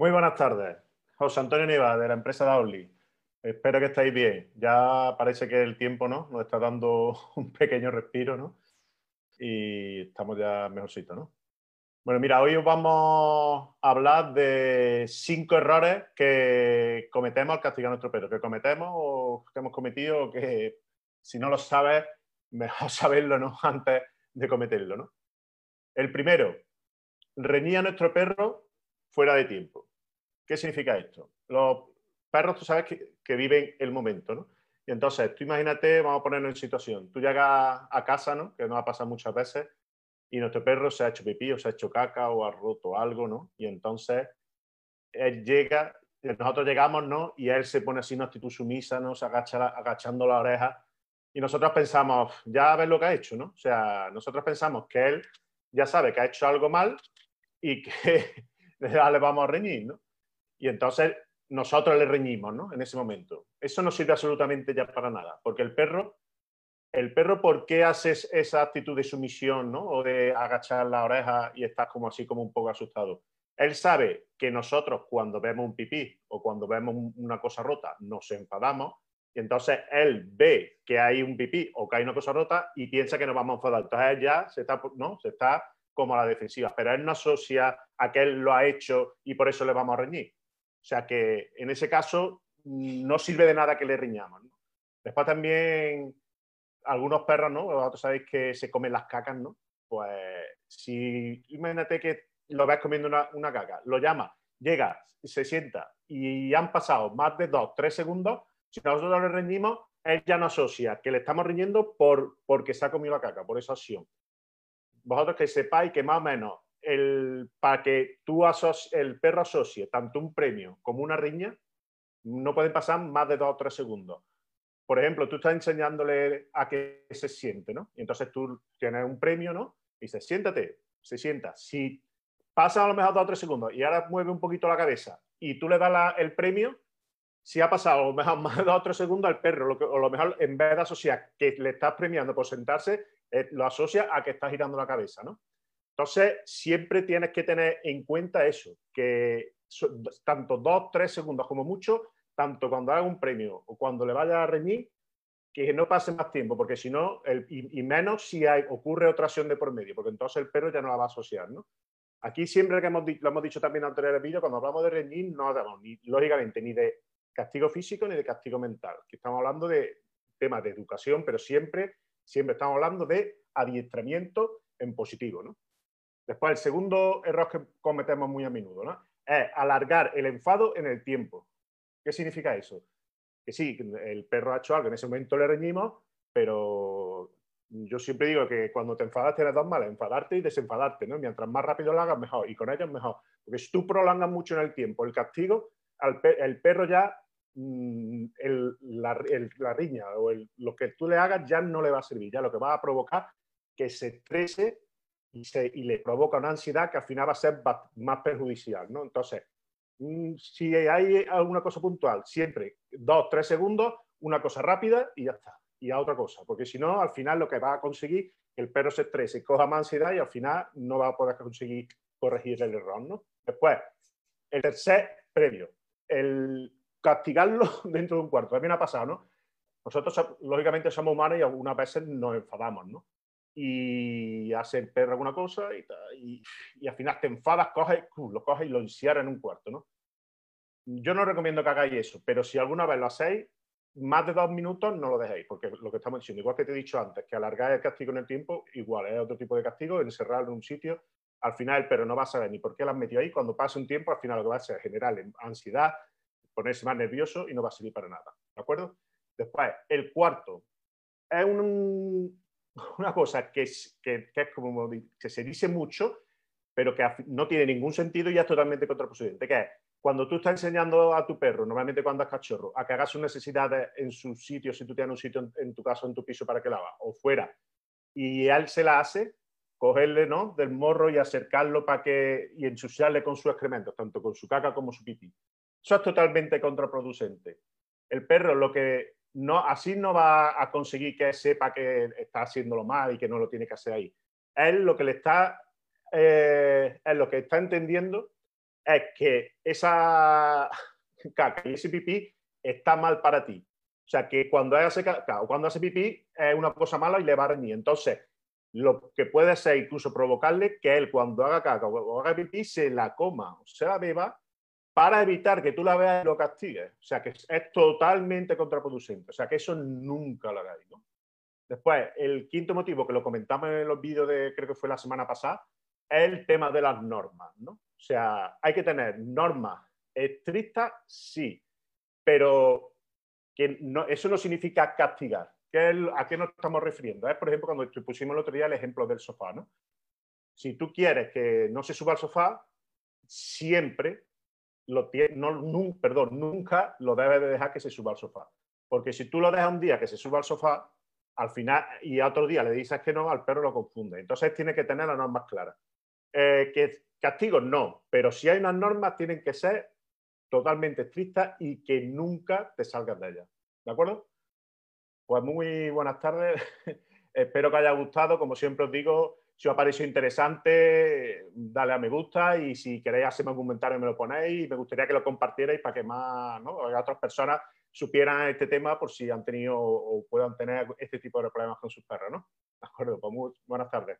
Muy buenas tardes. José Antonio Niva, de la empresa Dauli. Espero que estéis bien. Ya parece que el tiempo ¿no? nos está dando un pequeño respiro, ¿no? Y estamos ya mejorcito, ¿no? Bueno, mira, hoy vamos a hablar de cinco errores que cometemos al castigar a nuestro perro, que cometemos o que hemos cometido o que si no lo sabes, mejor saberlo ¿no? antes de cometerlo, ¿no? El primero, reñir a nuestro perro fuera de tiempo. ¿Qué significa esto? Los perros, tú sabes que, viven el momento, ¿no? Y entonces, tú imagínate, vamos a ponernos en situación. Tú llegas a casa, ¿no? Que nos ha pasado muchas veces, y nuestro perro se ha hecho pipí o se ha hecho caca o ha roto algo, ¿no? Y entonces él llega, nosotros llegamos, ¿no? Y él se pone así en actitud sumisa, ¿no? Se agacha, agachando la oreja. Y nosotros pensamos, ya ves lo que ha hecho, ¿no? O sea, nosotros pensamos que él ya sabe que ha hecho algo mal y que le vamos a reñir, ¿no? Y entonces nosotros le reñimos, ¿no? En ese momento. Eso no sirve absolutamente ya para nada, porque el perro, el perro, ¿por qué haces esa actitud de sumisión, ¿no? O de agachar la oreja y estás como así, como un poco asustado. Él sabe que nosotros cuando vemos un pipí o cuando vemos una cosa rota nos enfadamos y entonces él ve que hay un pipí o que hay una cosa rota y piensa que nos vamos a enfadar. Entonces él ya se está, ¿no? Se está como a la defensiva, pero él no asocia a que él lo ha hecho y por eso le vamos a reñir. O sea que en ese caso no sirve de nada que le riñamos. Después también algunos perros, ¿no? Vosotros sabéis que se comen las cacas, ¿no? Pues si imagínate que lo ves comiendo una, caca, lo llama, llega, se sienta y han pasado más de dos, tres segundos, si nosotros le reñimos, él ya no asocia que le estamos riñendo por, porque se ha comido la caca, por esa acción. Vosotros que sepáis que más o menos el, para que tú el perro asocie tanto un premio como una riña, no pueden pasar más de dos o tres segundos. Por ejemplo, tú estás enseñándole a que se siente, ¿no? Y entonces tú tienes un premio, ¿no? Y dices, siéntate, se sienta. Si pasa a lo mejor dos o tres segundos y ahora mueve un poquito la cabeza y tú le das el premio, si ha pasado a lo mejor más de dos o tres segundos al perro, lo o lo mejor en vez de asociar que le estás premiando por sentarse, eh, lo asocia a que está girando la cabeza, ¿no? Entonces, siempre tienes que tener en cuenta eso, que tanto dos, tres segundos como mucho, tanto cuando haga un premio o cuando le vaya a reñir, que no pase más tiempo, porque si no, y, menos si hay, ocurre otra acción de por medio, porque entonces el perro ya no la va a asociar, ¿no? Aquí siempre que hemos, lo hemos dicho también en el vídeo, cuando hablamos de reñir, no hablamos ni, lógicamente ni de castigo físico ni de castigo mental. que estamos hablando de temas de educación, pero siempre, siempre estamos hablando de adiestramiento en positivo, ¿no? Después, el segundo error que cometemos muy a menudo ¿no? es alargar el enfado en el tiempo. ¿Qué significa eso? Que sí, el perro ha hecho algo, en ese momento le reñimos, pero yo siempre digo que cuando te enfadas tienes dos males, enfadarte y desenfadarte, ¿no? Mientras más rápido lo hagas, mejor, y con ellos mejor. Porque si tú prolongas mucho en el tiempo el castigo, el perro ya, mm, la, riña o lo que tú le hagas ya no le va a servir, ya lo que va a provocar que se estrese y, le provoca una ansiedad que al final va a ser más perjudicial. ¿no? Entonces, mm, si hay alguna cosa puntual, siempre dos, tres segundos, una cosa rápida y ya está. Y a otra cosa, porque si no, al final lo que va a conseguir que el perro se estrese coja más ansiedad y al final no va a poder conseguir corregir el error. ¿no? Después, el tercer previo, el castigarlo dentro de un cuarto. También ha pasado, ¿no? Nosotros, lógicamente, somos humanos y algunas veces nos enfadamos, ¿no? Y hace el perro alguna cosa y, y, al final te enfadas, coges, lo coges y lo encierras en un cuarto, ¿no? Yo no recomiendo que hagáis eso, pero si alguna vez lo hacéis, más de dos minutos no lo dejéis, porque lo que estamos diciendo, igual que te he dicho antes, que alargar el castigo en el tiempo, igual es otro tipo de castigo, encerrarlo en un sitio, al final el perro no va a saber ni por qué lo has metido ahí, cuando pase un tiempo, al final lo que va a hacer es ansiedad, ponerse más nervioso y no va a servir para nada, ¿de acuerdo? Después, el cuarto, es un, una cosa que es, que, es como que se dice mucho, pero que no tiene ningún sentido y es totalmente contraproducente, que es cuando tú estás enseñando a tu perro, normalmente cuando es cachorro, a que haga sus necesidades en su sitio, si tú tienes un sitio en, tu casa en tu piso para que la haga, o fuera, y él se la hace, cogerle ¿no? del morro y acercarlo para que y ensuciarle con sus excrementos, tanto con su caca como su pipí. Eso es totalmente contraproducente. El perro lo que no, así no va a conseguir que sepa que está haciéndolo mal y que no lo tiene que hacer ahí. Él lo que le está, eh, lo que está entendiendo es que esa caca y ese pipí está mal para ti. O sea, que cuando hace caca o cuando hace pipí es una cosa mala y le va a reñir. Entonces, lo que puede ser incluso provocarle que él cuando haga caca o haga pipí se la coma o se la beba para evitar que tú la veas y lo castigues. O sea, que es, totalmente contraproducente. O sea, que eso nunca lo hagáis. Después, el quinto motivo que lo comentamos en los vídeos de, creo que fue la semana pasada, es el tema de las normas. ¿no? O sea, hay que tener normas estrictas, sí, pero que no, eso no significa castigar. ¿A qué nos estamos refiriendo? Es, por ejemplo, cuando pusimos el otro día el ejemplo del sofá. ¿no? Si tú quieres que no se suba al sofá, siempre lo no, perdón, nunca lo debes de dejar que se suba al sofá. Porque si tú lo dejas un día que se suba al sofá, al final y a otro día le dices que no, al perro lo confunde. Entonces tiene que tener las normas claras. Eh, que castigos no, pero si hay unas normas tienen que ser totalmente estrictas y que nunca te salgas de ellas. ¿De acuerdo? Pues muy buenas tardes. Espero que haya gustado. Como siempre os digo, si os ha parecido interesante, dale a me gusta y si queréis hacerme un comentario me lo ponéis. Me gustaría que lo compartierais para que más otras personas supieran este tema por si han tenido o puedan tener este tipo de problemas con sus perros. ¿no? De acuerdo, pues muy buenas tardes.